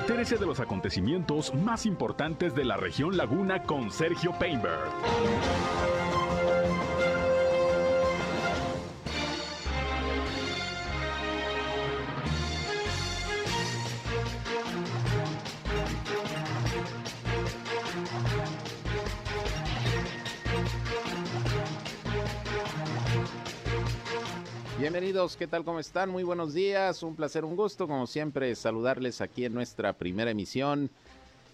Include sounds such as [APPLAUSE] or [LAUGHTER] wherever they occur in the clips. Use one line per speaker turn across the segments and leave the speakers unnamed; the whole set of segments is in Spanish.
Entérese de los acontecimientos más importantes de la región Laguna con Sergio Painberg.
¿Qué tal? ¿Cómo están? Muy buenos días, un placer, un gusto, como siempre, saludarles aquí en nuestra primera emisión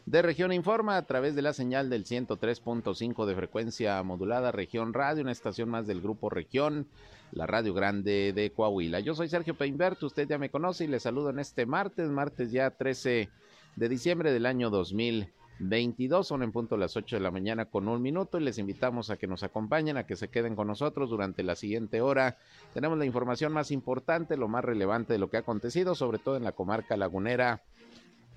de Región Informa a través de la señal del 103.5 de frecuencia modulada Región Radio, una estación más del grupo Región, la Radio Grande de Coahuila. Yo soy Sergio Peinberto, usted ya me conoce y le saludo en este martes, martes ya 13 de diciembre del año 2000. 22, son en punto las 8 de la mañana con un minuto y les invitamos a que nos acompañen, a que se queden con nosotros durante la siguiente hora. Tenemos la información más importante, lo más relevante de lo que ha acontecido, sobre todo en la comarca lagunera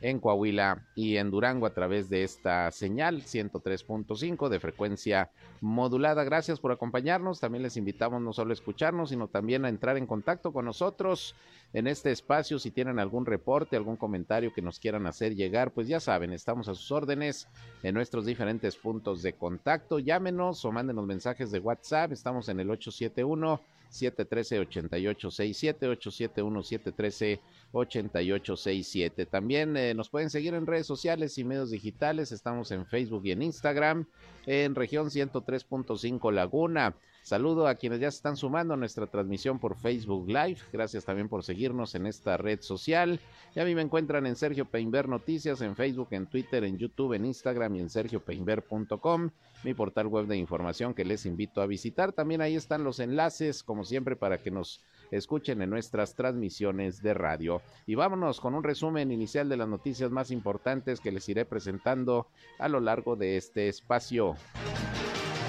en Coahuila y en Durango a través de esta señal 103.5 de frecuencia modulada. Gracias por acompañarnos. También les invitamos no solo a escucharnos, sino también a entrar en contacto con nosotros en este espacio. Si tienen algún reporte, algún comentario que nos quieran hacer llegar, pues ya saben, estamos a sus órdenes en nuestros diferentes puntos de contacto. Llámenos o mándenos mensajes de WhatsApp. Estamos en el 871 713-8867, 871-713-8867. También eh, nos pueden seguir en redes sociales y medios digitales. Estamos en Facebook y en Instagram, en región 103.5 Laguna. Saludo a quienes ya se están sumando a nuestra transmisión por Facebook Live. Gracias también por seguirnos en esta red social. Y a mí me encuentran en Sergio Peinber Noticias, en Facebook, en Twitter, en YouTube, en Instagram y en sergiopeinber.com, mi portal web de información que les invito a visitar. También ahí están los enlaces, siempre, para que nos escuchen en nuestras transmisiones de radio. Y vámonos con un resumen inicial de las noticias más importantes que les iré presentando a lo largo de este espacio.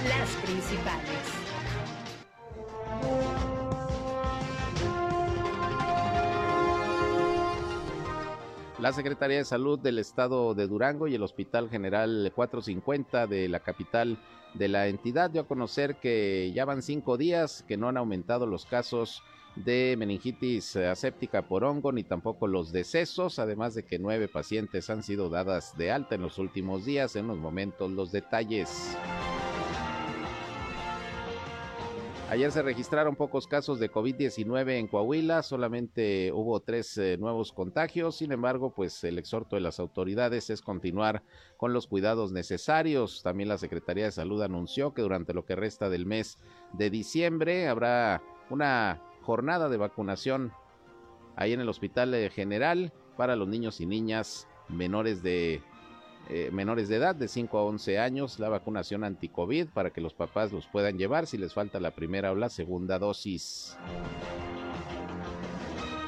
Las principales.
La Secretaría de Salud del Estado de Durango y el Hospital General 450 de la capital de la entidad dio a conocer que ya van cinco días que no han aumentado los casos de meningitis aséptica por hongo ni tampoco los decesos, además de que nueve pacientes han sido dadas de alta en los últimos días. En los momentos los detalles. Ayer se registraron pocos casos de COVID-19 en Coahuila, solamente hubo tres eh, nuevos contagios, sin embargo, pues el exhorto de las autoridades es continuar con los cuidados necesarios. También la Secretaría de Salud anunció que durante lo que resta del mes de diciembre habrá una jornada de vacunación ahí en el Hospital eh, General para los niños y niñas menores de eh, menores de edad de 5 a 11 años la vacunación anti-COVID para que los papás los puedan llevar si les falta la primera o la segunda dosis.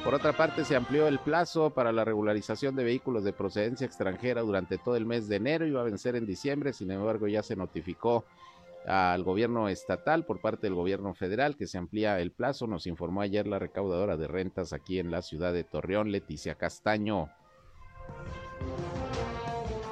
Por otra parte, se amplió el plazo para la regularización de vehículos de procedencia extranjera durante todo el mes de enero. Iba a vencer en diciembre, sin embargo, ya se notificó al gobierno estatal por parte del gobierno federal que se amplía el plazo. Nos informó ayer la recaudadora de rentas aquí en la ciudad de Torreón, Leticia Castaño.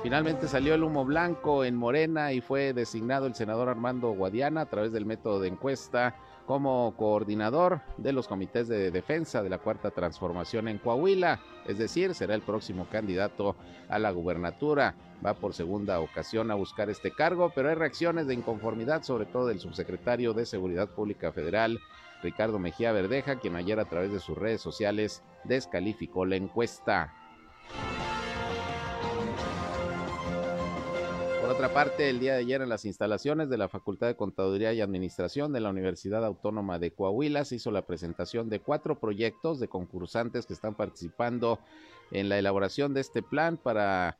Finalmente salió el humo blanco en Morena y fue designado el senador Armando Guadiana a través del método de encuesta como coordinador de los comités de defensa de la Cuarta Transformación en Coahuila, es decir, será el próximo candidato a la gubernatura. Va por segunda ocasión a buscar este cargo, pero hay reacciones de inconformidad, sobre todo del subsecretario de Seguridad Pública Federal, Ricardo Mejía Verdeja, quien ayer a través de sus redes sociales descalificó la encuesta. Otra parte, el día de ayer en las instalaciones de la Facultad de Contaduría y Administración de la Universidad Autónoma de Coahuila se hizo la presentación de cuatro proyectos de concursantes que están participando en la elaboración de este plan para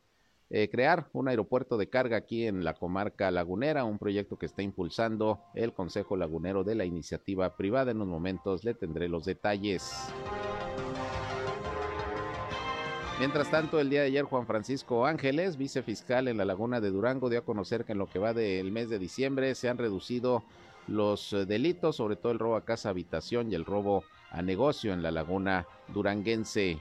eh, crear un aeropuerto de carga aquí en la comarca lagunera, un proyecto que está impulsando el Consejo Lagunero de la Iniciativa Privada. En unos momentos le tendré los detalles. Mientras tanto, el día de ayer, Juan Francisco Ángeles, vicefiscal en la Laguna de Durango, dio a conocer que en lo que va del mes de diciembre se han reducido los eh, delitos, sobre todo el robo a casa habitación y el robo a negocio en la Laguna Duranguense.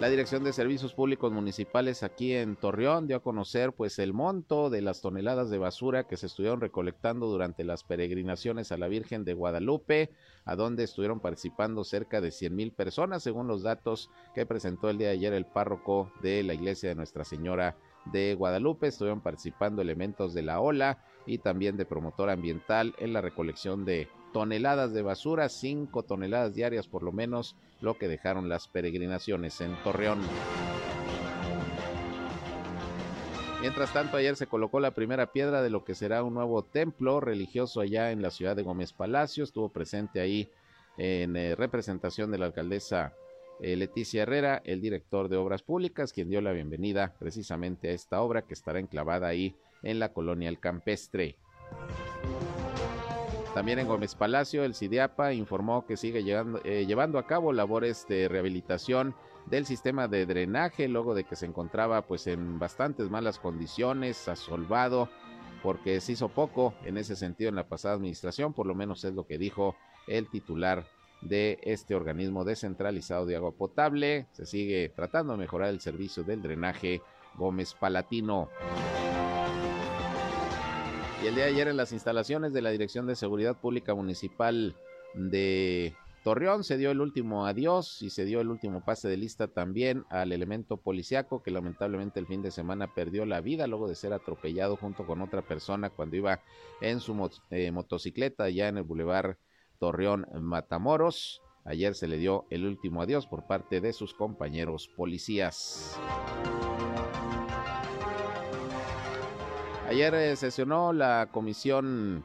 La Dirección de Servicios Públicos Municipales aquí en Torreón dio a conocer pues el monto de las toneladas de basura que se estuvieron recolectando durante las peregrinaciones a la Virgen de Guadalupe, a donde estuvieron participando cerca de 100 mil personas, según los datos que presentó el día de ayer el párroco de la iglesia de Nuestra Señora de Guadalupe. Estuvieron participando elementos de la OLA y también de promotor ambiental en la recolección de toneladas de basura, 5 toneladas diarias por lo menos, lo que dejaron las peregrinaciones en Torreón. Mientras tanto, ayer se colocó la primera piedra de lo que será un nuevo templo religioso allá en la ciudad de Gómez Palacio. Estuvo presente ahí en eh, representación de la alcaldesa eh, Leticia Herrera, el director de Obras Públicas, quien dio la bienvenida precisamente a esta obra que estará enclavada ahí en la colonia El Campestre. También en Gómez Palacio, el CIDIAPA informó que sigue eh, llevando a cabo labores de rehabilitación del sistema de drenaje, luego de que se encontraba pues en bastantes malas condiciones, asolvado, porque se hizo poco en ese sentido en la pasada administración, por lo menos es lo que dijo el titular de este organismo descentralizado de agua potable. Se sigue tratando de mejorar el servicio del drenaje Gómez Palatino. Y el día de ayer en las instalaciones de la Dirección de Seguridad Pública Municipal de Torreón se dio el último adiós y se dio el último pase de lista también al elemento policiaco que lamentablemente el fin de semana perdió la vida luego de ser atropellado junto con otra persona cuando iba en su eh, motocicleta ya en el bulevar Torreón Matamoros. Ayer se le dio el último adiós por parte de sus compañeros policías. Ayer eh, sesionó la Comisión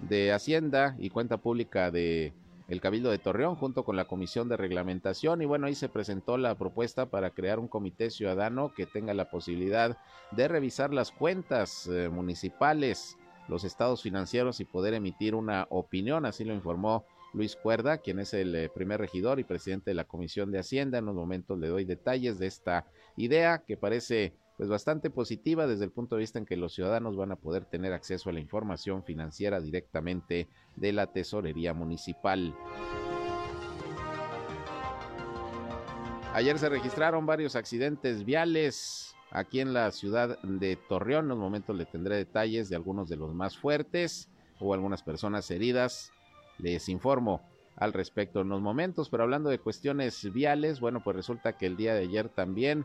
de Hacienda y Cuenta Pública de el Cabildo de Torreón junto con la Comisión de Reglamentación y bueno, ahí se presentó la propuesta para crear un comité ciudadano que tenga la posibilidad de revisar las cuentas eh, municipales, los estados financieros y poder emitir una opinión, así lo informó Luis Cuerda, quien es el eh, primer regidor y presidente de la Comisión de Hacienda. En unos momentos le doy detalles de esta idea que parece pues bastante positiva desde el punto de vista en que los ciudadanos van a poder tener acceso a la información financiera directamente de la tesorería municipal. Ayer se registraron varios accidentes viales aquí en la ciudad de Torreón. En los momentos le tendré detalles de algunos de los más fuertes o algunas personas heridas. Les informo al respecto en los momentos, pero hablando de cuestiones viales, bueno, pues resulta que el día de ayer también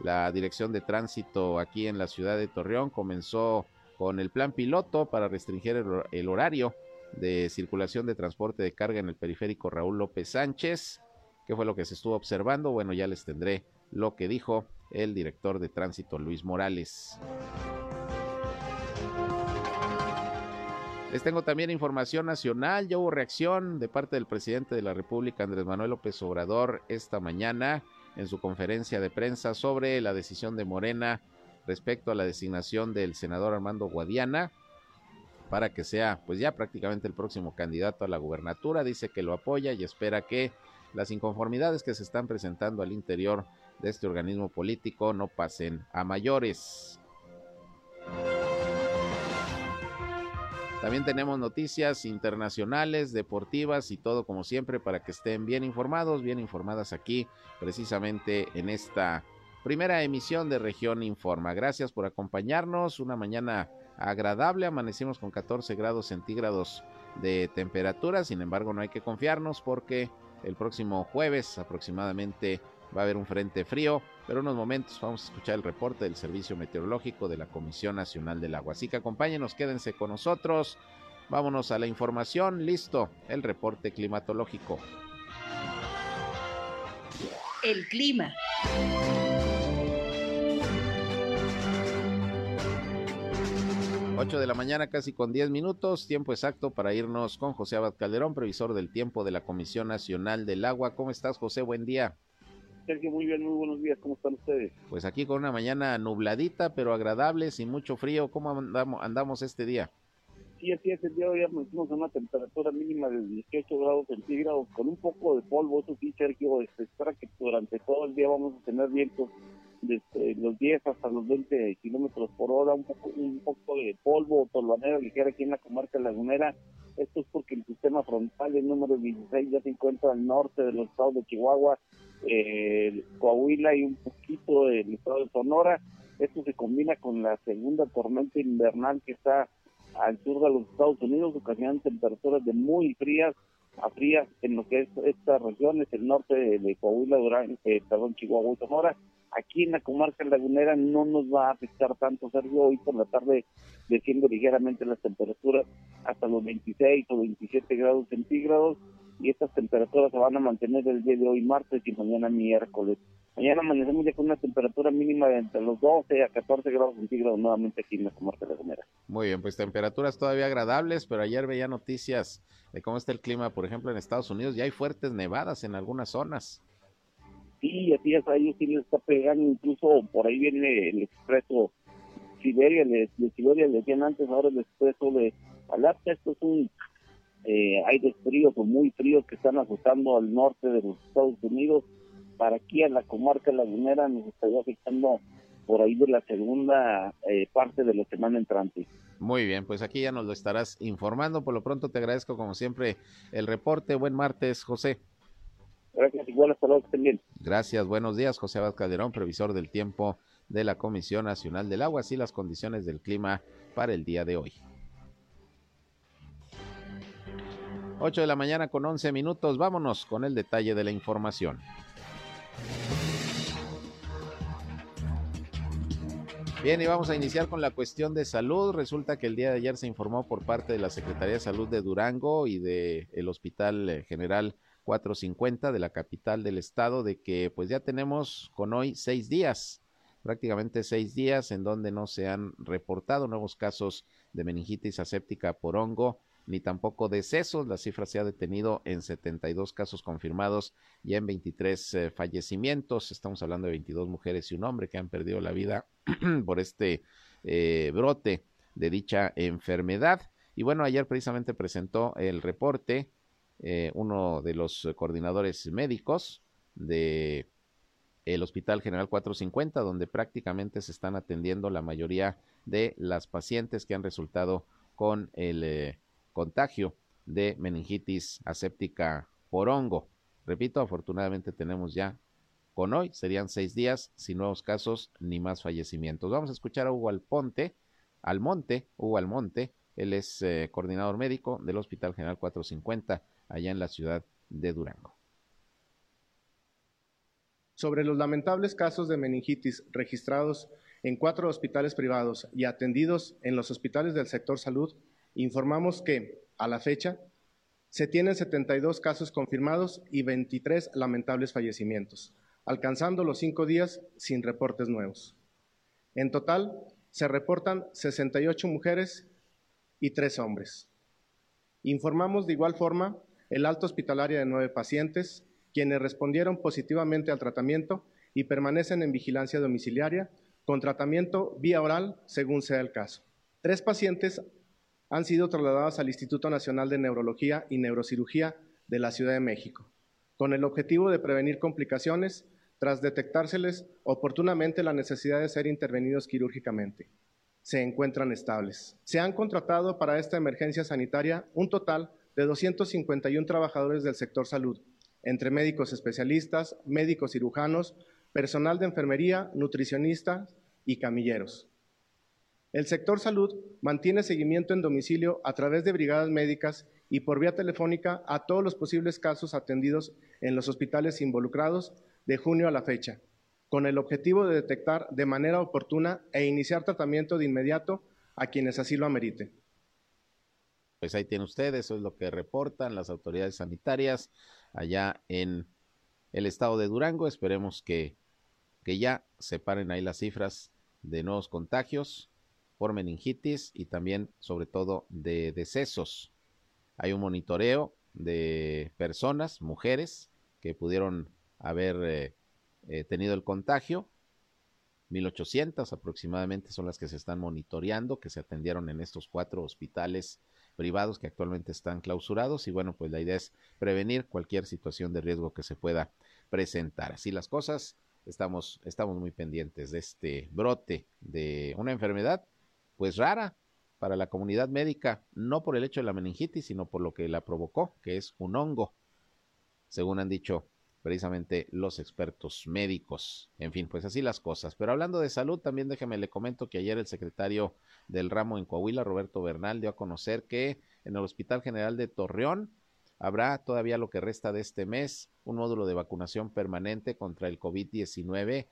la Dirección de Tránsito aquí en la ciudad de Torreón comenzó con el plan piloto para restringir el, horario de circulación de transporte de carga en el periférico Raúl López Sánchez. ¿Qué fue lo que se estuvo observando? Bueno, ya les tendré lo que dijo el director de tránsito Luis Morales. Les tengo también información nacional. Ya hubo reacción de parte del presidente de la República, Andrés Manuel López Obrador, esta mañana en su conferencia de prensa sobre la decisión de Morena respecto a la designación del senador Armando Guadiana para que sea pues ya prácticamente el próximo candidato a la gubernatura. Dice que lo apoya y espera que las inconformidades que se están presentando al interior de este organismo político no pasen a mayores. También tenemos noticias internacionales, deportivas y todo como siempre para que estén bien informados, bien informadas aquí precisamente en esta primera emisión de Región Informa. Gracias por acompañarnos. Una mañana agradable. Amanecimos con 14 grados centígrados de temperatura. Sin embargo, no hay que confiarnos porque el próximo jueves aproximadamente va a haber un frente frío, pero unos momentos vamos a escuchar el reporte del Servicio Meteorológico de la Comisión Nacional del Agua. Así que acompáñenos, quédense con nosotros. Vámonos a la información. Listo, el reporte climatológico.
El clima.
8 de la mañana, casi con 10 minutos, tiempo exacto para irnos con José Abad Calderón, previsor del tiempo de la Comisión Nacional del Agua. ¿Cómo estás, José? Buen día.
Sergio, muy bien, muy buenos días, ¿cómo están ustedes?
Pues aquí con una mañana nubladita, pero agradable, sin mucho frío, ¿cómo andamos, andamos este día?
Sí, así es, el día de hoy amanecimos a una temperatura mínima de 18 grados centígrados con un poco de polvo, eso sí, Sergio, este, espera que durante todo el día vamos a tener vientos desde los 10 hasta los 20 kilómetros por hora, un poco, un poco de polvo, tolvanera ligera aquí en la comarca lagunera. Esto es porque el sistema frontal, el número 16, ya se encuentra al norte de los estados de Chihuahua, eh, Coahuila y un poquito del estado de Sonora. Esto se combina con la segunda tormenta invernal que está al sur de los Estados Unidos, ocasionando temperaturas de muy frías a frías en lo que es estas regiones, el norte de, Coahuila, Durán, eh, perdón, Chihuahua y Sonora. Aquí en la comarca lagunera no nos va a afectar tanto, Sergio. Hoy por la tarde desciendo ligeramente las temperaturas hasta los 26 o 27 grados centígrados y estas temperaturas se van a mantener el día de hoy martes y mañana miércoles. Mañana amanecemos ya con una temperatura mínima de entre los 12 a 14 grados centígrados nuevamente aquí en la comarca lagunera.
Muy bien, pues temperaturas todavía agradables, pero ayer veía noticias de cómo está el clima, por ejemplo, en Estados Unidos. Ya hay fuertes nevadas en algunas zonas.
Sí, así es, ahí sí les está pegando, incluso por ahí viene el expreso Siberia, de, Siberia le decían antes, ahora el expreso de Alaska, esto es un eh, aire frío o muy frío que están azotando al norte de los Estados Unidos, para aquí a la comarca lagunera nos estaría afectando por ahí de la segunda eh, parte de la semana entrante.
Muy bien, pues aquí ya nos lo estarás informando. Por lo pronto te agradezco como siempre el reporte. Buen martes, José.
Gracias, igual hasta luego, también.
Gracias, buenos días, José Abad Calderón, previsor del tiempo de la Comisión Nacional del Agua, así las condiciones del clima para el día de hoy. 8 de la mañana con 11 minutos, vámonos con el detalle de la información. Bien, y vamos a iniciar con la cuestión de salud. Resulta que el día de ayer se informó por parte de la Secretaría de Salud de Durango y del el Hospital eh, General 450 de la capital del estado de que pues ya tenemos con hoy seis días, prácticamente seis días en donde no se han reportado nuevos casos de meningitis aséptica por hongo ni tampoco decesos. La cifra se ha detenido en 72 casos confirmados y en 23 eh, fallecimientos. Estamos hablando de 22 mujeres y un hombre que han perdido la vida [CLEARS THROAT] por este eh, brote de dicha enfermedad. Y bueno, ayer precisamente presentó el reporte eh, uno de los coordinadores médicos de el Hospital General 450, donde prácticamente se están atendiendo la mayoría de las pacientes que han resultado con el contagio de meningitis aséptica por hongo. Repito, afortunadamente tenemos ya con hoy, serían seis días sin nuevos casos ni más fallecimientos. Vamos a escuchar a Hugo Alponte, Almonte, Hugo Almonte, él es eh, coordinador médico del Hospital General 450 allá en la ciudad de Durango.
Sobre los lamentables casos de meningitis registrados en cuatro hospitales privados y atendidos en los hospitales del sector salud, informamos que, a la fecha, se tienen 72 casos confirmados y 23 lamentables fallecimientos, alcanzando los cinco días sin reportes nuevos. En total, se reportan 68 mujeres y 3 hombres. Informamos de igual forma el alto hospitalaria de nueve pacientes, quienes respondieron positivamente al tratamiento y permanecen en vigilancia domiciliaria con tratamiento vía oral según sea el caso. Tres pacientes han sido trasladados al Instituto Nacional de Neurología y Neurocirugía de la Ciudad de México, con el objetivo de prevenir complicaciones tras detectárseles oportunamente la necesidad de ser intervenidos quirúrgicamente. Se encuentran estables. Se han contratado para esta emergencia sanitaria un total de 251 trabajadores del sector salud, entre médicos especialistas, médicos cirujanos, personal de enfermería, nutricionistas y camilleros. El sector salud mantiene seguimiento en domicilio a través de brigadas médicas y por vía telefónica a todos los posibles casos atendidos en los hospitales involucrados de junio a la fecha, con el objetivo de detectar de manera oportuna e iniciar tratamiento de inmediato a quienes así lo ameriten.
Pues ahí tiene usted, eso es lo que reportan las autoridades sanitarias allá en el estado de Durango. Esperemos que, que ya separen ahí las cifras de nuevos contagios meningitis y también sobre todo de decesos. Hay un monitoreo de personas, mujeres, que pudieron haber eh, eh, tenido el contagio. 1800 aproximadamente son las que se están monitoreando, que se atendieron en estos cuatro hospitales privados que actualmente están clausurados y bueno, pues la idea es prevenir cualquier situación de riesgo que se pueda presentar. Así las cosas, estamos, estamos muy pendientes de este brote de una enfermedad pues rara para la comunidad médica, no por el hecho de la meningitis, sino por lo que la provocó, que es un hongo, según han dicho precisamente los expertos médicos. En fin, pues así las cosas. Pero hablando de salud, también déjeme le comento que ayer el secretario del ramo en Coahuila, Roberto Bernal, dio a conocer que en el Hospital General de Torreón habrá todavía lo que resta de este mes un módulo de vacunación permanente contra el COVID-19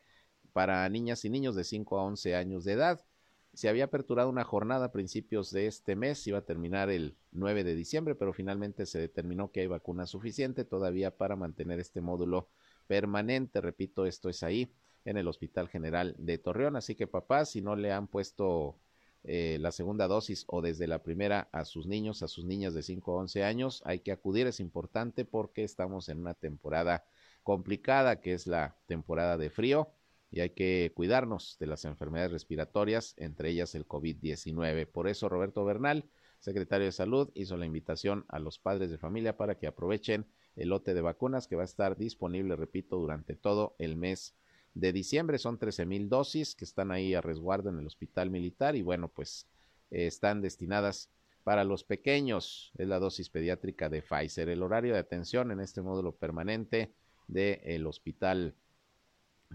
para niñas y niños de 5 a 11 años de edad se había aperturado una jornada a principios de este mes, iba a terminar el 9 de diciembre, pero finalmente se determinó que hay vacuna suficiente todavía para mantener este módulo permanente. Repito, esto es ahí en el Hospital General de Torreón. Así que papás, si no le han puesto eh, la segunda dosis o desde la primera a sus niños, a sus niñas de 5 a 11 años, hay que acudir, es importante porque estamos en una temporada complicada, que es la temporada de frío y hay que cuidarnos de las enfermedades respiratorias, entre ellas el COVID-19. Por eso Roberto Bernal, secretario de Salud, hizo la invitación a los padres de familia para que aprovechen el lote de vacunas que va a estar disponible, repito, durante todo el mes de diciembre. Son 13 mil dosis que están ahí a resguardo en el hospital militar y bueno, pues eh, están destinadas para los pequeños. Es la dosis pediátrica de Pfizer. El horario de atención en este módulo permanente del hospital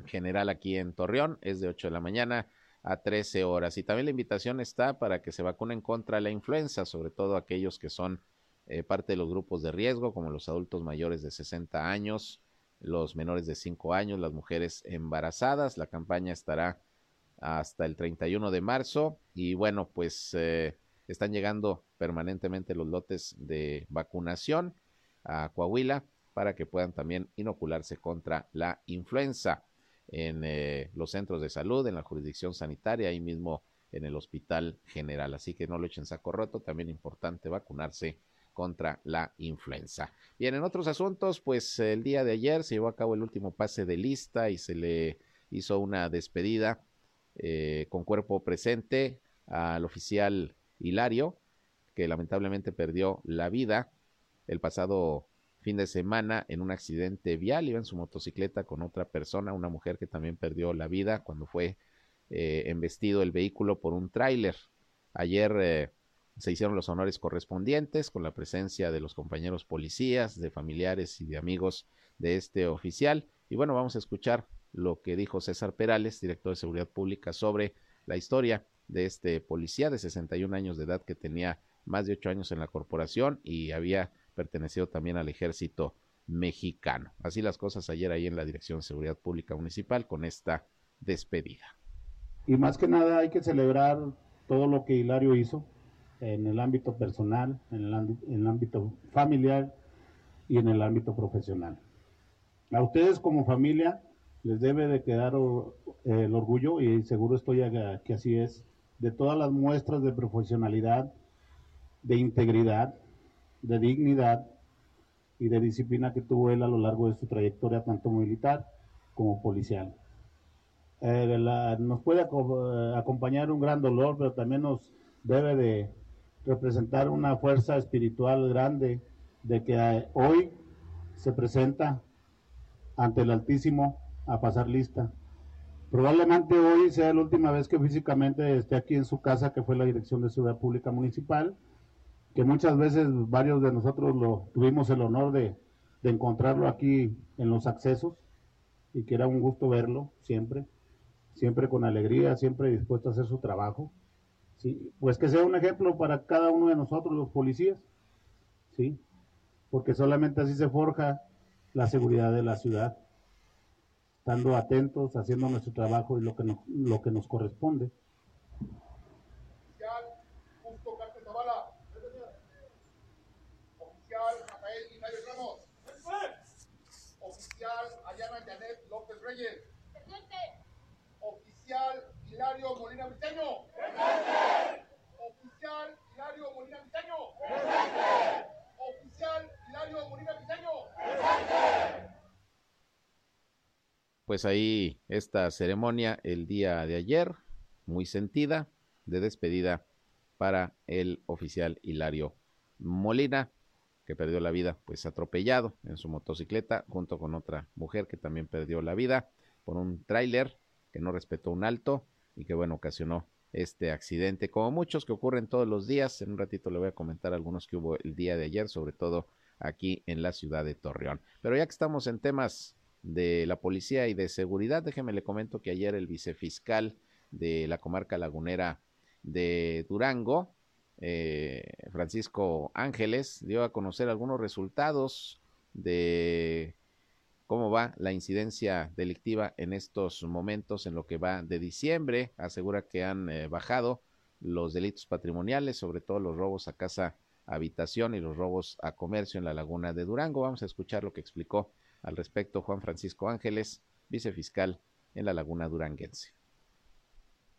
general aquí en Torreón es de 8 de la mañana a 13 horas. Y también la invitación está para que se vacunen contra la influenza, sobre todo aquellos que son eh, parte de los grupos de riesgo, como los adultos mayores de 60 años, los menores de 5 años, las mujeres embarazadas. La campaña estará hasta el 31 de marzo y bueno, pues eh, están llegando permanentemente los lotes de vacunación a Coahuila para que puedan también inocularse contra la influenza en eh, los centros de salud, en la jurisdicción sanitaria, ahí mismo en el hospital general. Así que no lo echen saco roto, también importante vacunarse contra la influenza. Bien, en otros asuntos, pues el día de ayer se llevó a cabo el último pase de lista y se le hizo una despedida eh, con cuerpo presente al oficial Hilario, que lamentablemente perdió la vida el pasado fin de semana en un accidente vial, iba en su motocicleta con otra persona, una mujer que también perdió la vida cuando fue eh, embestido el vehículo por un tráiler. Ayer eh, se hicieron los honores correspondientes con la presencia de los compañeros policías, de familiares y de amigos de este oficial. Y bueno, vamos a escuchar lo que dijo César Perales, director de Seguridad Pública, sobre la historia de este policía de 61 años de edad que tenía más de ocho años en la corporación y había perteneció también al ejército mexicano. Así las cosas ayer ahí en la Dirección de Seguridad Pública Municipal con esta despedida.
Y más que nada hay que celebrar todo lo que Hilario hizo en el ámbito personal, en el, ámbito familiar y en el ámbito profesional. A ustedes como familia les debe de quedar el orgullo, y seguro estoy que así es, de todas las muestras de profesionalidad, de integridad, de dignidad y de disciplina que tuvo él a lo largo de su trayectoria, tanto militar como policial. Eh, nos puede eh, acompañar un gran dolor, pero también nos debe de representar una fuerza espiritual grande de que eh, hoy se presenta ante el Altísimo a pasar lista. Probablemente hoy sea la última vez que físicamente esté aquí en su casa, que fue la Dirección de Seguridad Pública Municipal, que muchas veces varios de nosotros lo tuvimos el honor de, encontrarlo aquí en los accesos y que era un gusto verlo siempre, siempre con alegría, siempre dispuesto a hacer su trabajo. ¿sí? Pues que sea un ejemplo para cada uno de nosotros, los policías, ¿sí? porque solamente así se forja la seguridad de la ciudad, estando atentos, haciendo nuestro trabajo y lo que lo que nos corresponde.
Reyes. Presente. Oficial Hilario Molina Viteño. Presente. Oficial Hilario Molina Viteño. Presente. Oficial Hilario Molina Viteño. Presente.
Pues ahí esta ceremonia el día de ayer, muy sentida, de despedida para el oficial Hilario Molina, que perdió la vida pues atropellado en su motocicleta junto con otra mujer que también perdió la vida por un tráiler que no respetó un alto y que bueno ocasionó este accidente, como muchos que ocurren todos los días. En un ratito le voy a comentar algunos que hubo el día de ayer, sobre todo aquí en la ciudad de Torreón. Pero ya que estamos en temas de la policía y de seguridad, déjeme le comento que ayer el vicefiscal de la comarca lagunera de Durango, eh, Francisco Ángeles, dio a conocer algunos resultados de cómo va la incidencia delictiva en estos momentos, en lo que va de diciembre. Asegura que han eh, bajado los delitos patrimoniales, sobre todo los robos a casa habitación y los robos a comercio en la laguna de Durango. Vamos a escuchar lo que explicó al respecto Juan Francisco Ángeles, vicefiscal en la laguna duranguense.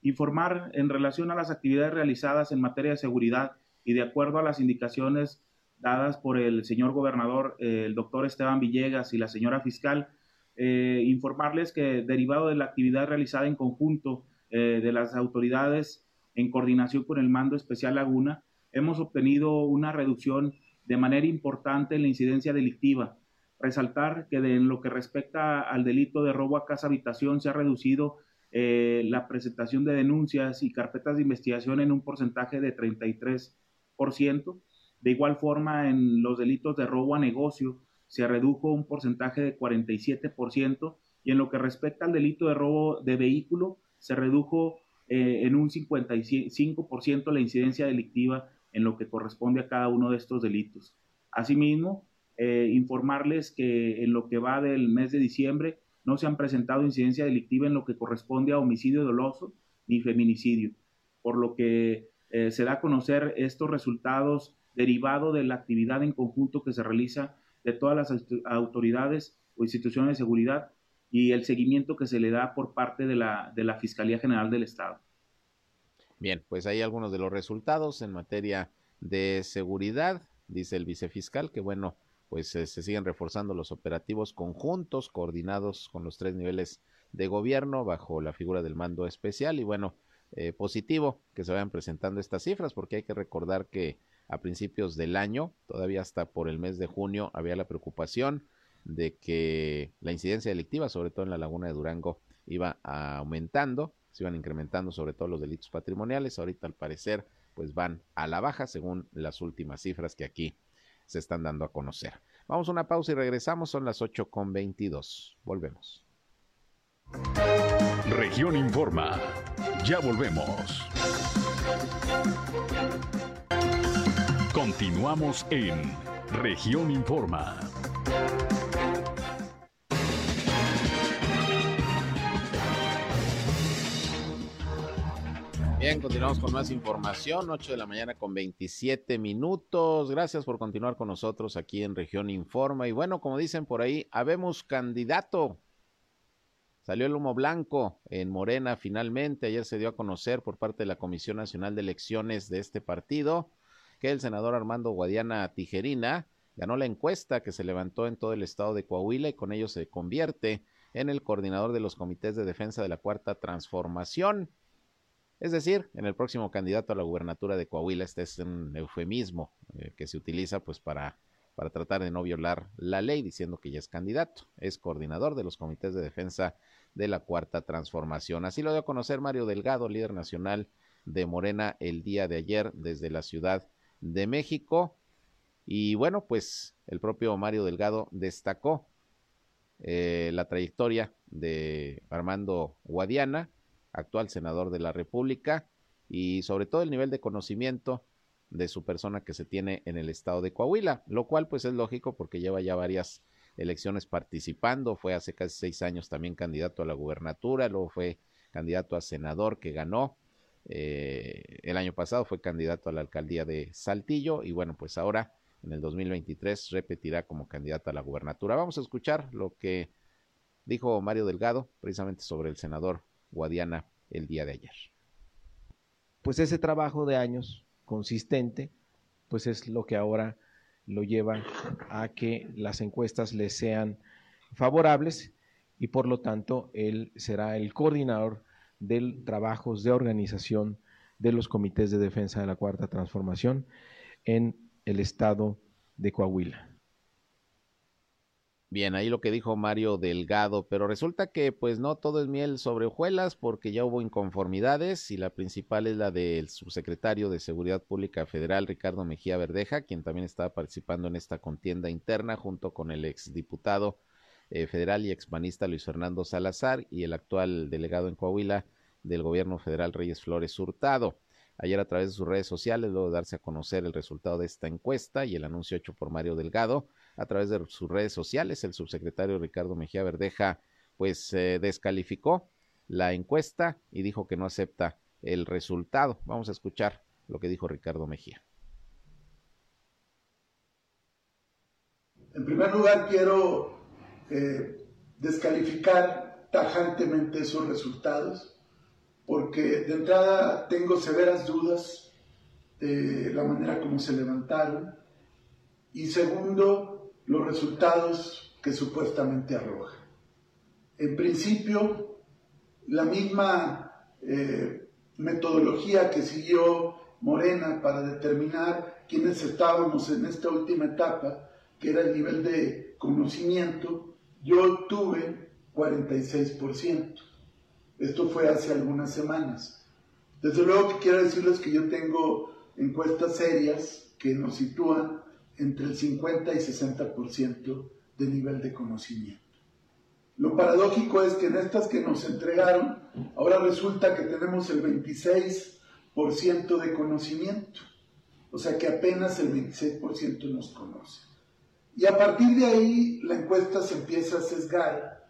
Informar en relación a las actividades realizadas en materia de seguridad y de acuerdo a las indicaciones dadas por el señor gobernador, eh, el doctor Esteban Villegas y la señora fiscal, eh, informarles que derivado de la actividad realizada en conjunto eh, de las autoridades en coordinación con el Mando Especial Laguna, hemos obtenido una reducción de manera importante en la incidencia delictiva. Resaltar que en lo que respecta al delito de robo a casa habitación se ha reducido la presentación de denuncias y carpetas de investigación en un porcentaje de 33%. De igual forma, en los delitos de robo a negocio se redujo un porcentaje de 47% y en lo que respecta al delito de robo de vehículo se redujo eh, en un 55% la incidencia delictiva en lo que corresponde a cada uno de estos delitos. Asimismo, eh, informarles que en lo que va del mes de diciembre no se han presentado incidencia delictiva en lo que corresponde a homicidio doloso ni feminicidio, por lo que eh, se da a conocer estos resultados derivado de la actividad en conjunto que se realiza de todas las autoridades o instituciones de seguridad y el seguimiento que se le da por parte de la, de la Fiscalía General del Estado.
Bien, pues hay algunos de los resultados en materia de seguridad, dice el vicefiscal, que bueno, pues se siguen reforzando los operativos conjuntos, coordinados con los tres niveles de gobierno bajo la figura del mando especial y bueno, eh, positivo que se vayan presentando estas cifras porque hay que recordar que a principios del año, todavía hasta por el mes de junio, había la preocupación de que la incidencia delictiva, sobre todo en la laguna de Durango, iba aumentando, se iban incrementando sobre todo los delitos patrimoniales. Ahorita al parecer pues van a la baja según las últimas cifras que aquí se están dando a conocer. Vamos a una pausa y regresamos, son las 8 con 22. Volvemos.
Región Informa. Ya volvemos. Continuamos en Región Informa.
Bien, continuamos con más información, 8 de la mañana con 27 minutos. Gracias por continuar con nosotros aquí en Región Informa. Y bueno, como dicen por ahí, habemos candidato. Salió el humo blanco en Morena finalmente. Ayer se dio a conocer por parte de la Comisión Nacional de Elecciones de este partido que el senador Armando Guadiana Tijerina ganó la encuesta que se levantó en todo el estado de Coahuila y con ello se convierte en el coordinador de los comités de defensa de la cuarta transformación. Es decir, en el próximo candidato a la gubernatura de Coahuila, este es un eufemismo eh, que se utiliza pues para, para tratar de no violar la ley, diciendo que ya es candidato, es coordinador de los comités de defensa de la cuarta transformación. Así lo dio a conocer Mario Delgado, líder nacional de Morena, el día de ayer desde la ciudad de México. Y bueno, pues el propio Mario Delgado destacó eh, la trayectoria de Armando Guadiana, actual senador de la República, y sobre todo el nivel de conocimiento de su persona que se tiene en el estado de Coahuila, lo cual pues es lógico porque lleva ya varias elecciones participando, fue hace casi seis años también candidato a la gubernatura, luego fue candidato a senador que ganó, eh, el año pasado fue candidato a la alcaldía de Saltillo y bueno, pues ahora en el 2023 repetirá como candidato a la gubernatura. Vamos a escuchar lo que dijo Mario Delgado precisamente sobre el senador Guadiana el día de ayer.
Pues ese trabajo de años consistente, pues es lo que ahora lo lleva a que las encuestas le sean favorables y por lo tanto él será el coordinador de trabajos de organización de los comités de defensa de la Cuarta Transformación en el estado de Coahuila.
Bien, ahí lo que dijo Mario Delgado, pero resulta que pues no todo es miel sobre hojuelas porque ya hubo inconformidades y la principal es la del subsecretario de Seguridad Pública Federal Ricardo Mejía Verdeja, quien también estaba participando en esta contienda interna junto con el exdiputado eh, federal y expanista Luis Fernando Salazar y el actual delegado en Coahuila del gobierno federal Reyes Flores Hurtado. Ayer a través de sus redes sociales, luego de darse a conocer el resultado de esta encuesta y el anuncio hecho por Mario Delgado, a través de sus redes sociales, el subsecretario Ricardo Mejía Verdeja, pues eh, descalificó la encuesta y dijo que no acepta el resultado. Vamos a escuchar lo que dijo Ricardo Mejía.
En primer lugar, quiero eh, descalificar tajantemente esos resultados, porque de entrada tengo severas dudas de la manera como se levantaron, y segundo, los resultados que supuestamente arroja. En principio, la misma eh, metodología que siguió Morena para determinar quiénes estábamos en esta última etapa, que era el nivel de conocimiento, yo tuve 46%. Esto fue hace algunas semanas. Desde luego quiero decirles que yo tengo encuestas serias que nos sitúan entre el 50 y 60% de nivel de conocimiento. Lo paradójico es que en estas que nos entregaron, ahora resulta que tenemos el 26% de conocimiento. O sea que apenas el 26% nos conoce. Y a partir de ahí la encuesta se empieza a sesgar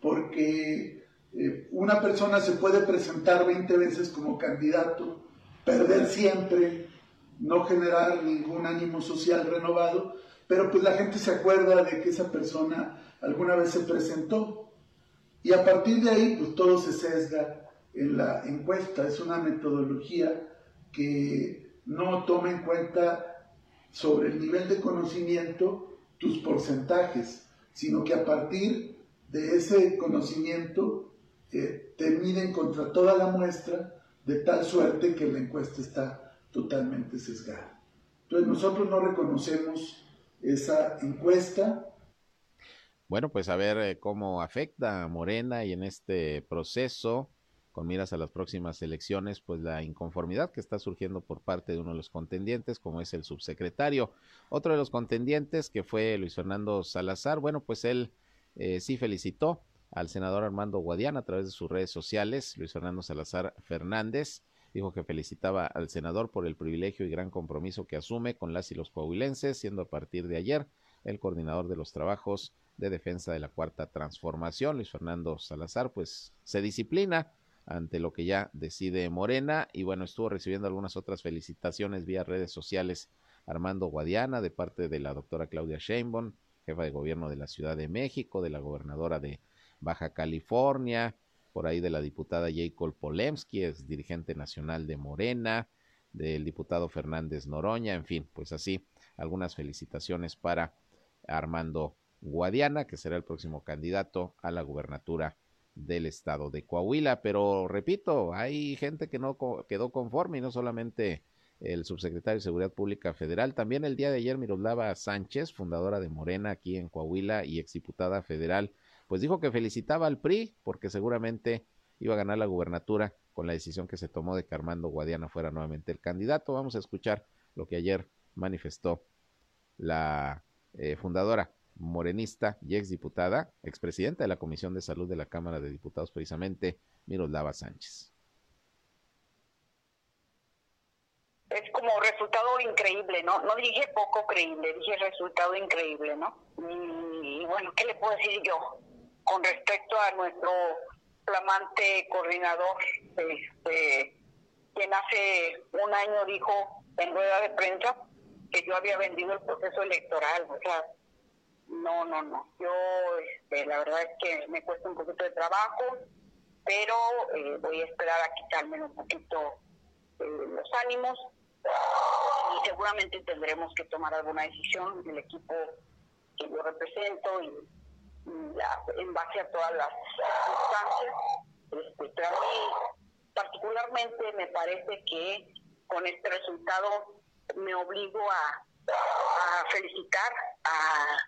porque eh, una persona se puede presentar 20 veces como candidato, perder siempre, no generar ningún ánimo social renovado, pero pues la gente se acuerda de que esa persona alguna vez se presentó. Y a partir de ahí, pues todo se sesga en la encuesta. Es una metodología que no toma en cuenta sobre el nivel de conocimiento tus porcentajes, sino que a partir de ese conocimiento eh, te miden contra toda la muestra de tal suerte que la encuesta está totalmente sesgada. Entonces nosotros no reconocemos esa encuesta.
Bueno, pues a ver eh, cómo afecta a Morena y en este proceso, con miras a las próximas elecciones, pues la inconformidad que está surgiendo por parte de uno de los contendientes, como es el subsecretario. Otro de los contendientes, que fue Luis Fernando Salazar, bueno, pues él eh, sí felicitó al senador Armando Guadiana a través de sus redes sociales, Luis Fernando Salazar Fernández, Dijo que felicitaba al senador por el privilegio y gran compromiso que asume con las y los coahuilenses, siendo a partir de ayer el coordinador de los trabajos de defensa de la cuarta transformación, Luis Fernando Salazar, pues se disciplina ante lo que ya decide Morena y bueno, estuvo recibiendo algunas otras felicitaciones vía redes sociales. Armando Guadiana de parte de la doctora Claudia Sheinbaum, jefa de gobierno de la Ciudad de México, de la gobernadora de Baja California, por ahí de la diputada Jacob Polemski, es dirigente nacional de Morena, del diputado Fernández Noroña, en fin, pues así, algunas felicitaciones para Armando Guadiana, que será el próximo candidato a la gubernatura del estado de Coahuila. Pero repito, hay gente que no quedó conforme y no solamente el subsecretario de Seguridad Pública Federal, también el día de ayer Miroslava Sánchez, fundadora de Morena aquí en Coahuila y exdiputada federal, pues dijo que felicitaba al PRI porque seguramente iba a ganar la gubernatura con la decisión que se tomó de que Armando Guadiana fuera nuevamente el candidato. Vamos a escuchar lo que ayer manifestó la eh, fundadora morenista y exdiputada, expresidenta de la Comisión de Salud de la Cámara de Diputados, precisamente, Miroslava Sánchez.
Es como resultado increíble, ¿no? No dije poco creíble, dije resultado increíble, ¿no? y bueno, ¿qué le puedo decir yo? Con respecto a nuestro flamante coordinador, este, quien hace un año dijo en rueda de prensa que yo había vendido el proceso electoral. O sea, no, no, no. Yo, este, la verdad es que me cuesta un poquito de trabajo, pero eh, voy a esperar a quitarme un poquito eh, los ánimos y seguramente tendremos que tomar alguna decisión del equipo que yo represento y en base a todas las circunstancias. Este, para mí particularmente me parece que con este resultado me obligo a, felicitar a,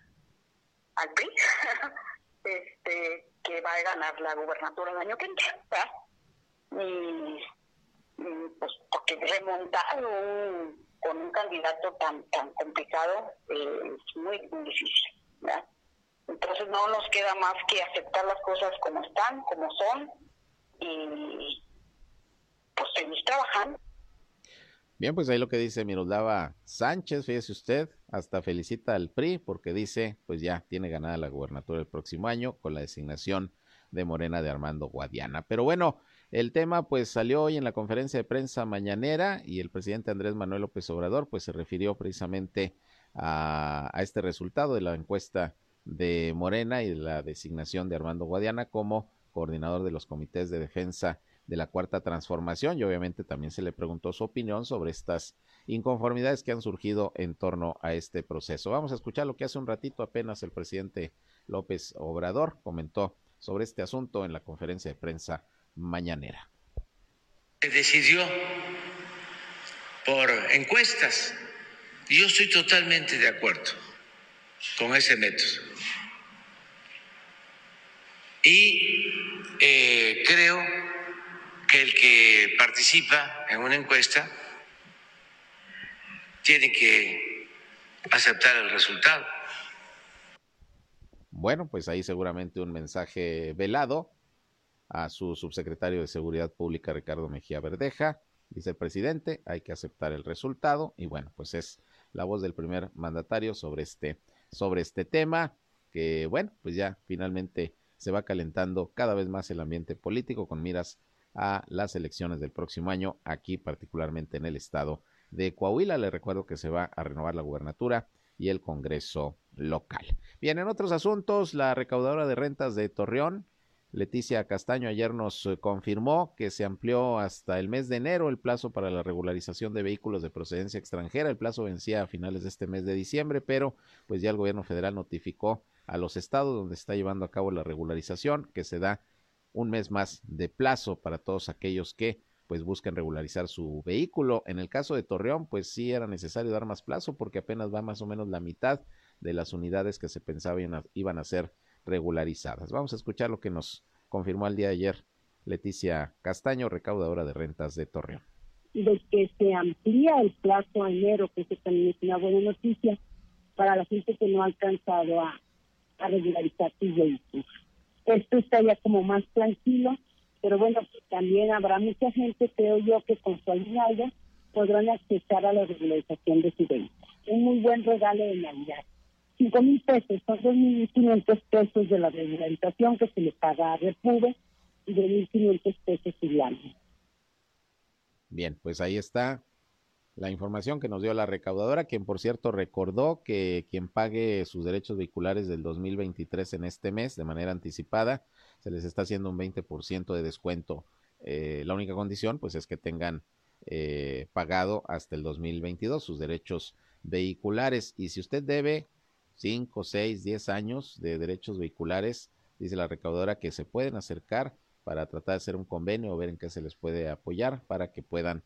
al PRI, [LAUGHS] este, que va a ganar la gubernatura el año que entra. Y, pues porque remontar con un candidato tan tan complicado eh, es muy, muy difícil. Entonces no nos queda más que aceptar las cosas como están, como son y pues seguir trabajando.
Bien, pues ahí lo que dice Miroslava Sánchez, fíjese usted, hasta felicita al PRI porque dice, pues ya tiene ganada la gubernatura el próximo año con la designación de Morena de Armando Guadiana. Pero bueno, el tema pues salió hoy en la conferencia de prensa mañanera y el presidente Andrés Manuel López Obrador pues se refirió precisamente a, a este resultado de la encuesta de Morena y la designación de Armando Guadiana como coordinador de los comités de defensa de la cuarta transformación y obviamente también se le preguntó su opinión sobre estas inconformidades que han surgido en torno a este proceso. Vamos a escuchar lo que hace un ratito apenas el presidente López Obrador comentó sobre este asunto en la conferencia de prensa mañanera.
Se decidió por encuestas yo estoy totalmente de acuerdo con ese método. Y eh, creo que el que participa en una encuesta tiene que aceptar el resultado.
Bueno, pues ahí seguramente un mensaje velado a su subsecretario de Seguridad Pública, Ricardo Mejía Verdeja. Dice el presidente, hay que aceptar el resultado. Y bueno, pues es la voz del primer mandatario sobre este, sobre este tema, que bueno, pues ya finalmente se va calentando cada vez más el ambiente político con miras a las elecciones del próximo año, aquí particularmente en el estado de Coahuila. Le recuerdo que se va a renovar la gubernatura y el Congreso local. Bien, en otros asuntos, la recaudadora de rentas de Torreón, Leticia Castaño, ayer nos eh, confirmó que se amplió hasta el mes de enero el plazo para la regularización de vehículos de procedencia extranjera. El plazo vencía a finales de este mes de diciembre, pero pues ya el gobierno federal notificó a los estados donde está llevando a cabo la regularización que se da un mes más de plazo para todos aquellos que pues busquen regularizar su vehículo. En el caso de Torreón, pues sí era necesario dar más plazo porque apenas va más o menos la mitad de las unidades que se pensaba iban a ser regularizadas. Vamos a escuchar lo que nos confirmó el día de ayer Leticia Castaño, recaudadora de rentas de Torreón.
De que se amplía el plazo a enero, que eso también es una buena noticia para la gente que no ha alcanzado a, regularizar sus vehículos esto estaría como más tranquilo, pero bueno, también habrá mucha gente, creo yo, que con su ayuda podrán acceder a la regularización de su vehículo. Un muy buen regalo de Navidad. Cinco mil pesos, son dos mil quinientos pesos de la regularización que se le paga a Repube y de mil quinientos pesos año.
Bien, pues ahí está la información que nos dio la recaudadora, quien por cierto recordó que quien pague sus derechos vehiculares del 2023 en este mes de manera anticipada, se les está haciendo un 20% de descuento. Eh, la única condición pues es que tengan eh, pagado hasta el 2022 sus derechos vehiculares y si usted debe 5, 6, 10 años de derechos vehiculares, dice la recaudadora que se pueden acercar para tratar de hacer un convenio o ver en qué se les puede apoyar para que puedan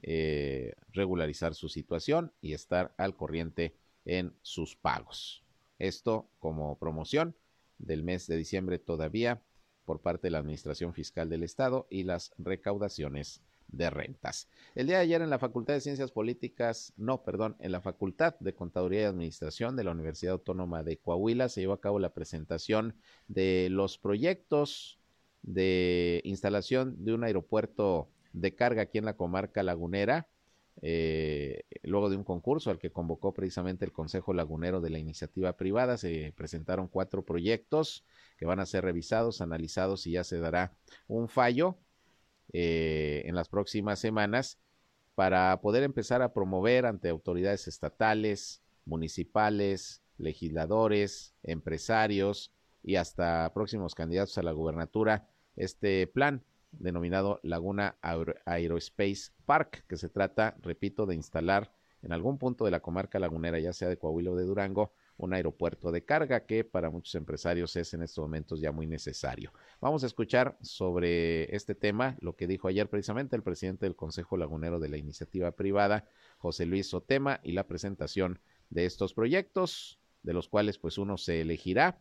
eh, regularizar su situación y estar al corriente en sus pagos. Esto como promoción del mes de diciembre todavía por parte de la Administración Fiscal del Estado y las recaudaciones de rentas. El día de ayer en la Facultad de Ciencias Políticas, no, perdón, en la Facultad de Contaduría y Administración de la Universidad Autónoma de Coahuila se llevó a cabo la presentación de los proyectos de instalación de un aeropuerto de carga aquí en la comarca lagunera, eh, luego de un concurso al que convocó precisamente el Consejo Lagunero de la Iniciativa Privada, se presentaron cuatro proyectos que van a ser revisados, analizados y ya se dará un fallo eh, en las próximas semanas para poder empezar a promover ante autoridades estatales, municipales, legisladores, empresarios y hasta próximos candidatos a la gubernatura este plan denominado Laguna Aerospace Park, que se trata, repito, de instalar en algún punto de la comarca lagunera, ya sea de Coahuila o de Durango, un aeropuerto de carga que para muchos empresarios es en estos momentos ya muy necesario. Vamos a escuchar sobre este tema lo que dijo ayer precisamente el presidente del Consejo Lagunero de la Iniciativa Privada, José Luis Sotema, y la presentación de estos proyectos, de los cuales pues uno se elegirá,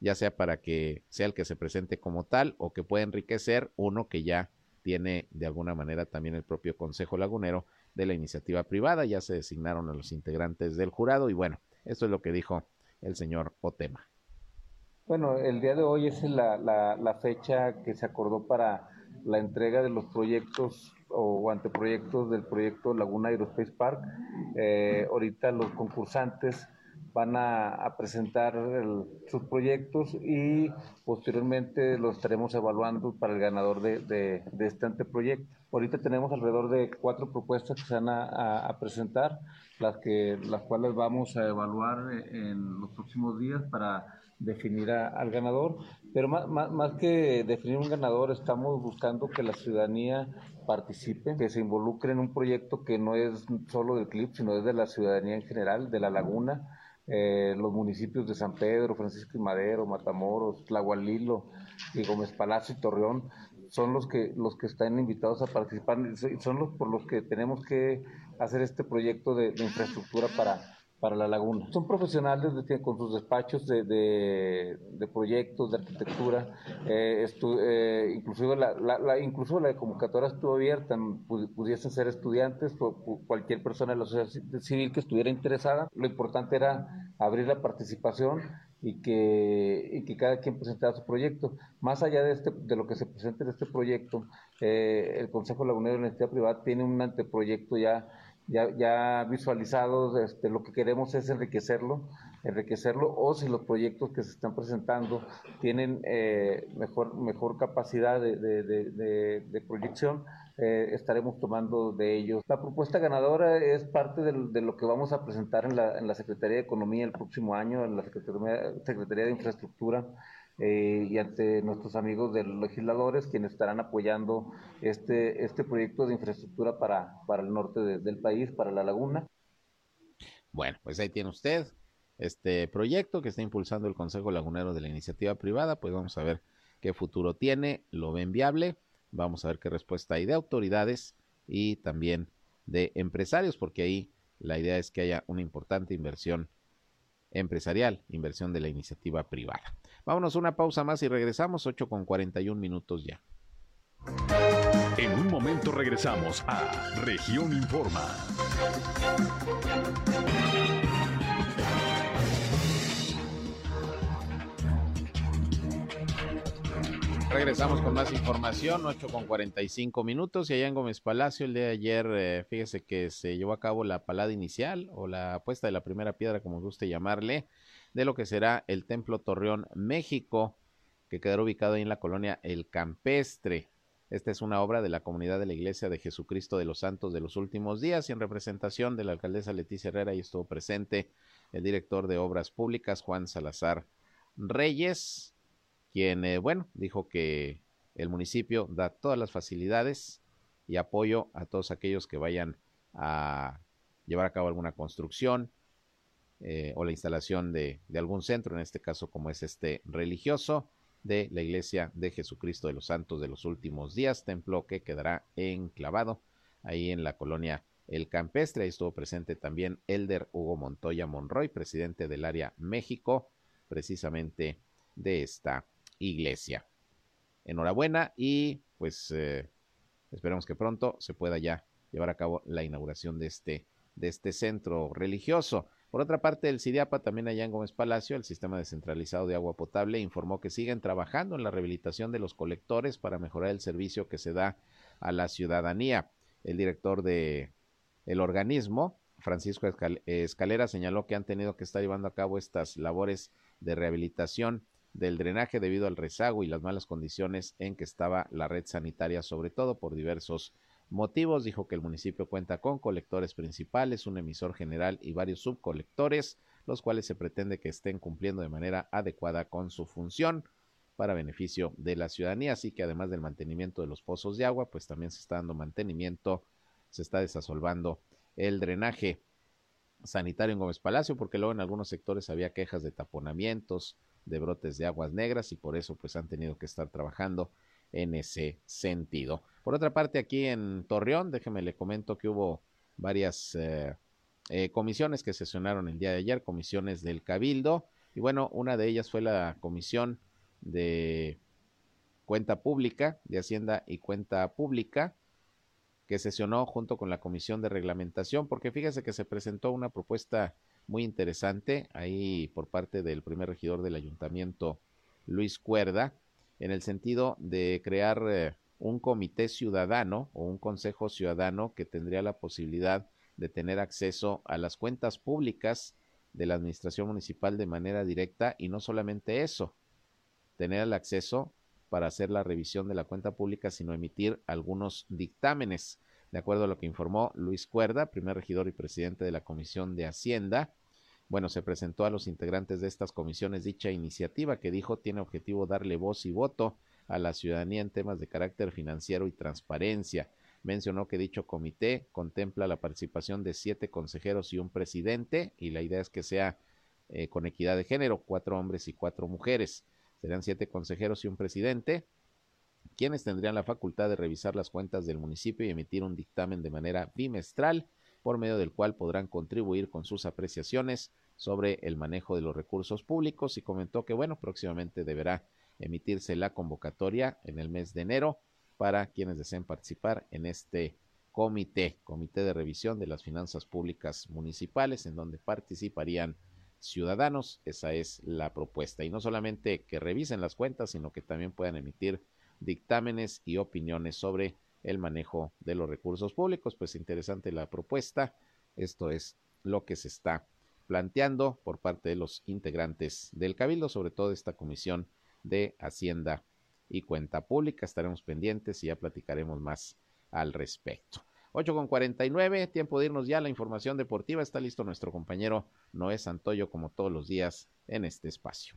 ya sea para que sea el que se presente como tal o que pueda enriquecer uno que ya tiene de alguna manera también el propio Consejo Lagunero de la iniciativa privada. Ya se designaron a los integrantes del jurado y bueno, esto es lo que dijo el señor Otema.
Bueno, el día de hoy es la, la, fecha que se acordó para la entrega de los proyectos o, anteproyectos del proyecto Laguna Aerospace Park. Eh, ahorita los concursantes van a, presentar sus proyectos y posteriormente los estaremos evaluando para el ganador de, este anteproyecto. Ahorita tenemos alrededor de cuatro propuestas que se van a, presentar, las, que, las cuales vamos a evaluar en los próximos días para definir al ganador. Pero más, más, que definir un ganador, estamos buscando que la ciudadanía participe, que se involucre en un proyecto que no es solo del CLIP, sino es de la ciudadanía en general, de la laguna eh, los municipios de San Pedro, Francisco y Madero, Matamoros, Tlahualilo y Gómez Palacio y Torreón son los que los que están invitados a participar, son los por los que tenemos que hacer este proyecto de infraestructura para para la laguna. Son profesionales con sus despachos de, de, proyectos, de arquitectura, eh, eh, inclusive, la, la, inclusive la convocatoria estuvo abierta, pudiesen ser estudiantes o cualquier persona de la sociedad civil que estuviera interesada. Lo importante era abrir la participación y que, y que cada quien presentara su proyecto. Más allá de, este, de lo que se presente en este proyecto, eh, el Consejo Lagunero de la Entidad Privada tiene un anteproyecto ya ya, ya visualizados, este, lo que queremos es enriquecerlo, enriquecerlo, o si los proyectos que se están presentando tienen eh, mejor, mejor capacidad de, de, de, proyección, eh, estaremos tomando de ellos. La propuesta ganadora es parte de, lo que vamos a presentar en la, en la Secretaría de Economía el próximo año, en la Secretaría, Secretaría de Infraestructura eh, y ante nuestros amigos de los legisladores quienes estarán apoyando este, este proyecto de infraestructura para, para el norte del país, para la laguna.
Bueno, pues ahí tiene usted este proyecto que está impulsando el Consejo Lagunero de la Iniciativa Privada, pues vamos a ver qué futuro tiene, lo ven viable, vamos a ver qué respuesta hay de autoridades y también de empresarios, porque ahí la idea es que haya una importante inversión empresarial, inversión de la iniciativa privada. Vámonos una pausa más y regresamos 8 con 41 minutos ya.
En un momento regresamos a Región Informa.
Regresamos con más información, 8 con 45 minutos. Y allá en Gómez Palacio, el día de ayer, eh, fíjese que se llevó a cabo la palada inicial o la puesta de la primera piedra, como guste llamarle, de lo que será el Templo Torreón México, que quedará ubicado ahí en la colonia El Campestre. Esta es una obra de la comunidad de la Iglesia de Jesucristo de los Santos de los Últimos Días y en representación de la alcaldesa Leticia Herrera y estuvo presente el director de Obras Públicas, Juan Salazar Reyes, quien, eh, bueno, dijo que el municipio da todas las facilidades y apoyo a todos aquellos que vayan a llevar a cabo alguna construcción, eh, o la instalación de, algún centro, en este caso como es este religioso de la Iglesia de Jesucristo de los Santos de los Últimos Días, templo que quedará enclavado ahí en la colonia El Campestre. Ahí estuvo presente también Elder Hugo Montoya Monroy, presidente del área México, precisamente de esta iglesia. Enhorabuena y pues eh, esperamos que pronto se pueda ya llevar a cabo la inauguración de este, de este centro religioso. Por otra parte, el CIDIAPA, también allá en Gómez Palacio, el Sistema Descentralizado de Agua Potable, informó que siguen trabajando en la rehabilitación de los colectores para mejorar el servicio que se da a la ciudadanía. El director de el organismo, Francisco Escalera, señaló que han tenido que estar llevando a cabo estas labores de rehabilitación del drenaje debido al rezago y las malas condiciones en que estaba la red sanitaria, sobre todo por diversos motivos. Dijo que el municipio cuenta con colectores principales, un emisor general y varios subcolectores, los cuales se pretende que estén cumpliendo de manera adecuada con su función para beneficio de la ciudadanía. Así que además del mantenimiento de los pozos de agua, pues también se está dando mantenimiento, se está desasolvando el drenaje. sanitario en Gómez Palacio, porque luego en algunos sectores había quejas de taponamientos, de brotes de aguas negras y por eso pues han tenido que estar trabajando en ese sentido. Por otra parte, aquí en Torreón, déjeme le comento que hubo varias eh, eh, comisiones que sesionaron el día de ayer, comisiones del Cabildo, y bueno, una de ellas fue la comisión de cuenta pública, de Hacienda y cuenta pública, que sesionó junto con la comisión de reglamentación, porque fíjese que se presentó una propuesta muy interesante ahí por parte del primer regidor del ayuntamiento, Luis Cuerda, en el sentido de crear eh, un comité ciudadano o un consejo ciudadano que tendría la posibilidad de tener acceso a las cuentas públicas de la administración municipal de manera directa y no solamente eso, tener el acceso para hacer la revisión de la cuenta pública, sino emitir algunos dictámenes. De acuerdo a lo que informó Luis Cuerda, primer regidor y presidente de la Comisión de Hacienda, bueno, se presentó a los integrantes de estas comisiones dicha iniciativa que dijo tiene objetivo darle voz y voto a la ciudadanía en temas de carácter financiero y transparencia. Mencionó que dicho comité contempla la participación de siete consejeros y un presidente y la idea es que sea eh, con equidad de género, cuatro hombres y cuatro mujeres. Serán siete consejeros y un presidente, quienes tendrían la facultad de revisar las cuentas del municipio y emitir un dictamen de manera bimestral, por medio del cual podrán contribuir con sus apreciaciones sobre el manejo de los recursos públicos y comentó que, bueno, próximamente deberá emitirse la convocatoria en el mes de enero para quienes deseen participar en este comité, comité de revisión de las finanzas públicas municipales, en donde participarían ciudadanos. Esa es la propuesta. Y no solamente que revisen las cuentas, sino que también puedan emitir dictámenes y opiniones sobre el manejo de los recursos públicos. Pues interesante la propuesta. Esto es lo que se está planteando por parte de los integrantes del Cabildo, sobre todo esta comisión de Hacienda y Cuenta Pública. Estaremos pendientes y ya platicaremos más al respecto. 8 con 49, tiempo de irnos ya a la información deportiva. Está listo nuestro compañero Noé Santoyo, como todos los días, en este espacio.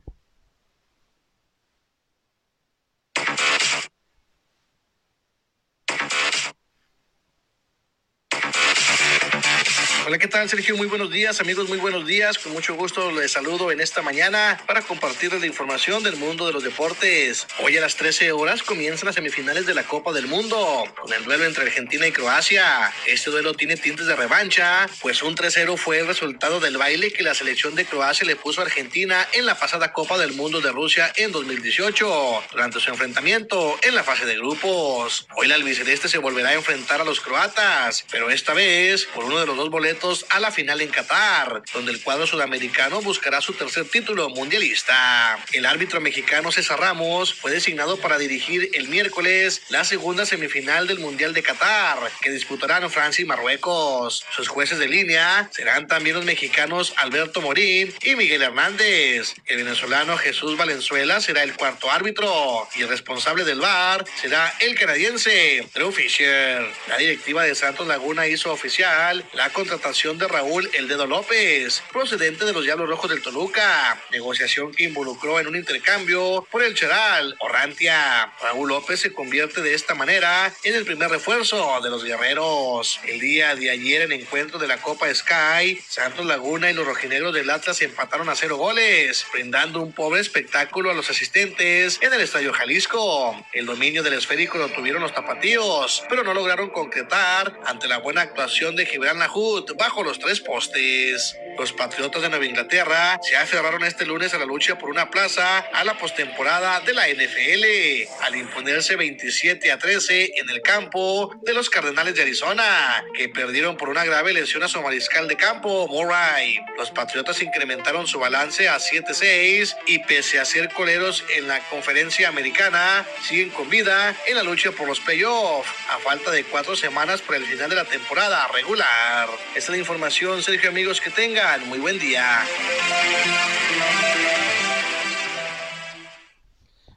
Hola, ¿qué tal, Sergio? Muy buenos días, amigos, muy buenos días. Con mucho gusto les saludo en esta mañana para compartirles la información del mundo de los deportes. Hoy a las 13 horas comienzan las semifinales de la Copa del Mundo, con el duelo entre Argentina y Croacia. Este duelo tiene tintes de revancha, pues un 3-0 fue el resultado del baile que la selección de Croacia le puso a Argentina en la pasada Copa del Mundo de Rusia en 2018, durante su enfrentamiento en la fase de grupos. Hoy la albiceleste se volverá a enfrentar a los croatas, pero esta vez por uno de los dos boletos a la final en Qatar, donde el cuadro sudamericano buscará su tercer título mundialista. El árbitro mexicano César Ramos fue designado para dirigir el miércoles la segunda semifinal del Mundial de Qatar, que disputarán Francia y Marruecos. Sus jueces de línea serán también los mexicanos Alberto Morín y Miguel Hernández. El venezolano Jesús Valenzuela será el cuarto árbitro y el responsable del VAR será el canadiense Drew Fisher. La directiva de Santos Laguna hizo oficial la contratación de Raúl El Dedo López, procedente de los Diablos Rojos del Toluca, negociación que involucró en un intercambio por el Cheral Orrantia. Raúl López se convierte de esta manera en el primer refuerzo de los guerreros. El día de ayer en encuentro de la Copa Sky, Santos Laguna y los rojinegros del Atlas empataron a cero goles, brindando un pobre espectáculo a los asistentes en el Estadio Jalisco. El dominio del esférico lo tuvieron los tapatíos, pero no lograron concretar ante la buena actuación de Gibran Lahut bajo los tres postes. Los Patriotas de Nueva Inglaterra se aferraron este lunes a la lucha por una plaza a la postemporada de la NFL al imponerse 27 a 13 en el campo de los Cardenales de Arizona, que perdieron por una grave lesión a su mariscal de campo, Murray. Los Patriotas incrementaron su balance a 7-6 y pese a ser coleros en la conferencia americana, siguen con vida en la lucha por los playoffs a falta de cuatro semanas para el final de la temporada regular. Esta es la información, Sergio, amigos, que tengan muy buen día.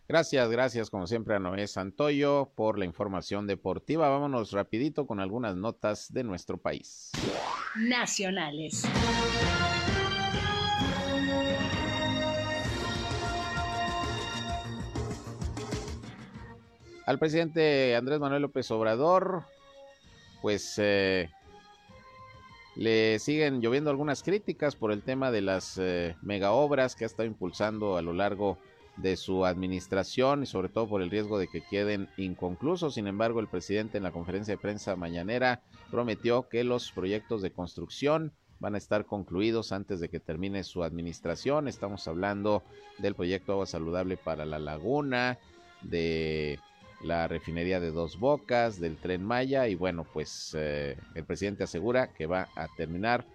Gracias, gracias como siempre a Noé Santoyo por la información deportiva. Vámonos rapidito con algunas notas de nuestro país.
Nacionales.
Al presidente Andrés Manuel López Obrador, pues eh, le siguen lloviendo algunas críticas por el tema de las eh, mega obras que ha estado impulsando a lo largo de su administración y sobre todo por el riesgo de que queden inconclusos. Sin embargo, el presidente en la conferencia de prensa mañanera prometió que los proyectos de construcción van a estar concluidos antes de que termine su administración. Estamos hablando del proyecto Agua Saludable para la Laguna, de la refinería de Dos Bocas, del tren Maya y bueno, pues eh, el presidente asegura que va a terminar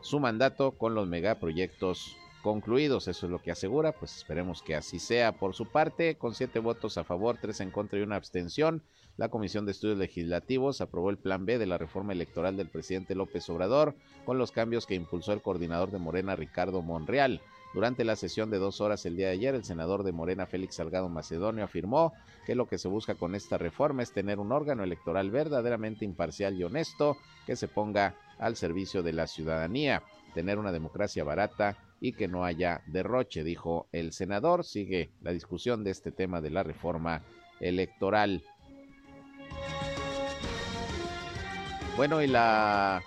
su mandato con los megaproyectos concluidos, eso es lo que asegura, pues esperemos que así sea. Por su parte, con siete votos a favor, tres en contra y una abstención, la Comisión de Estudios Legislativos aprobó el Plan B de la reforma electoral del presidente López Obrador, con los cambios que impulsó el coordinador de Morena, Ricardo Monreal. Durante la sesión de dos horas el día de ayer, el senador de Morena, Félix Salgado Macedonio, afirmó que lo que se busca con esta reforma es tener un órgano electoral verdaderamente imparcial y honesto que se ponga al servicio de la ciudadanía, tener una democracia barata y que no haya derroche, dijo el senador. Sigue la discusión de este tema de la reforma electoral. Bueno, y la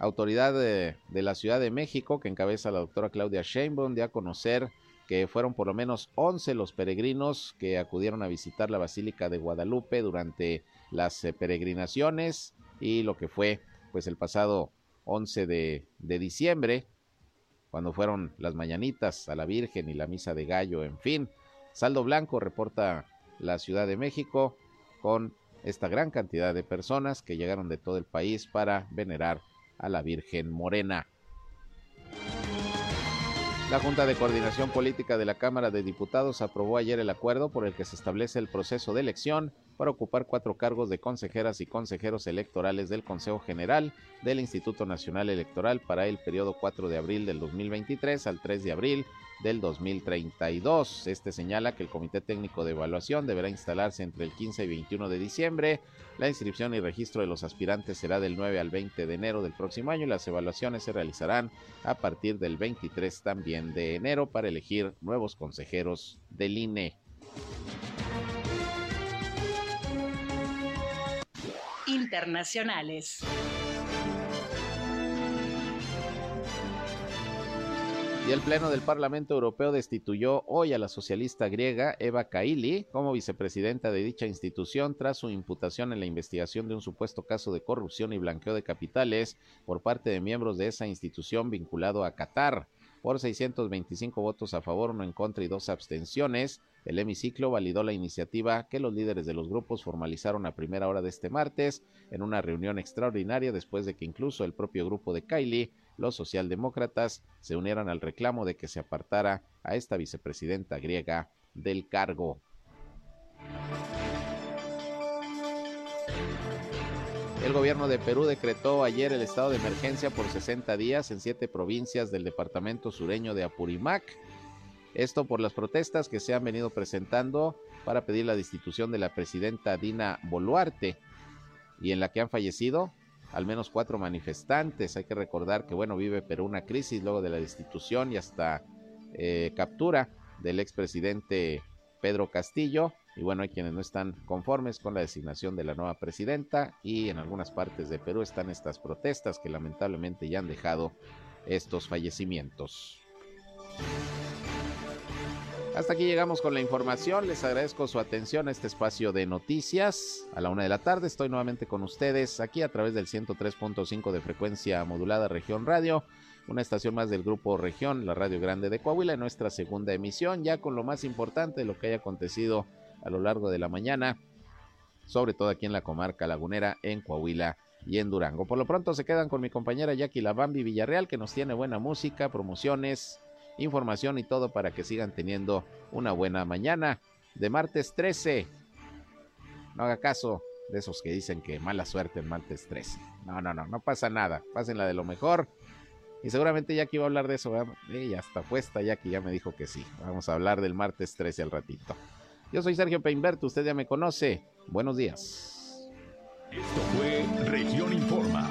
autoridad de, la Ciudad de México, que encabeza la doctora Claudia Sheinbaum, dio a conocer que fueron por lo menos 11 los peregrinos que acudieron a visitar la Basílica de Guadalupe durante las eh, peregrinaciones y lo que fue pues el pasado 11 de, de diciembre, cuando fueron las mañanitas a la Virgen y la misa de gallo, en fin. Saldo Blanco reporta la Ciudad de México con esta gran cantidad de personas que llegaron de todo el país para venerar a la Virgen Morena. La Junta de Coordinación Política de la Cámara de Diputados aprobó ayer el acuerdo por el que se establece el proceso de elección para ocupar cuatro cargos de consejeras y consejeros electorales del Consejo General del Instituto Nacional Electoral para el periodo 4 de abril del 2023 al 3 de abril del 2032. Este señala que el Comité Técnico de Evaluación deberá instalarse entre el 15 y 21 de diciembre. La inscripción y registro de los aspirantes será del 9 al 20 de enero del próximo año y las evaluaciones se realizarán a partir del 23 también de enero para elegir nuevos consejeros del INE.
Internacionales.
Y el Pleno del Parlamento Europeo destituyó hoy a la socialista griega Eva Kaili como vicepresidenta de dicha institución tras su imputación en la investigación de un supuesto caso de corrupción y blanqueo de capitales por parte de miembros de esa institución vinculado a Qatar. Por 625 votos a favor, uno en contra y dos abstenciones, el hemiciclo validó la iniciativa que los líderes de los grupos formalizaron a primera hora de este martes en una reunión extraordinaria después de que incluso el propio grupo de Kylie los socialdemócratas se unieran al reclamo de que se apartara a esta vicepresidenta griega del cargo. El gobierno de Perú decretó ayer el estado de emergencia por 60 días en siete provincias del departamento sureño de Apurímac. Esto por las protestas que se han venido presentando para pedir la destitución de la presidenta Dina Boluarte y en la que han fallecido al menos cuatro manifestantes. Hay que recordar que, bueno, vive Perú una crisis luego de la destitución y hasta eh, captura del expresidente Pedro Castillo. Y bueno, hay quienes no están conformes con la designación de la nueva presidenta y en algunas partes de Perú están estas protestas que lamentablemente ya han dejado estos fallecimientos. Hasta aquí llegamos con la información. Les agradezco su atención a este espacio de noticias. A la una de la tarde estoy nuevamente con ustedes aquí a través del 103.5 de frecuencia modulada Región Radio, una estación más del grupo Región, la Radio Grande de Coahuila, en nuestra segunda emisión, ya con lo más importante de lo que haya acontecido a lo largo de la mañana, sobre todo aquí en la comarca lagunera, en Coahuila y en Durango. Por lo pronto se quedan con mi compañera Jackie Lavambi Villarreal, que nos tiene buena música, promociones información y todo para que sigan teniendo una buena mañana de martes 13. No haga caso de esos que dicen que mala suerte en martes 13. No, no, no, no pasa nada. Pásenla de lo mejor. Y seguramente Jackie va a hablar de eso. Ya está puesta, Jackie ya me dijo que sí. Vamos a hablar del martes 13 al ratito. Yo soy Sergio Peinberto, usted ya me conoce. Buenos días.
Esto fue Región Informa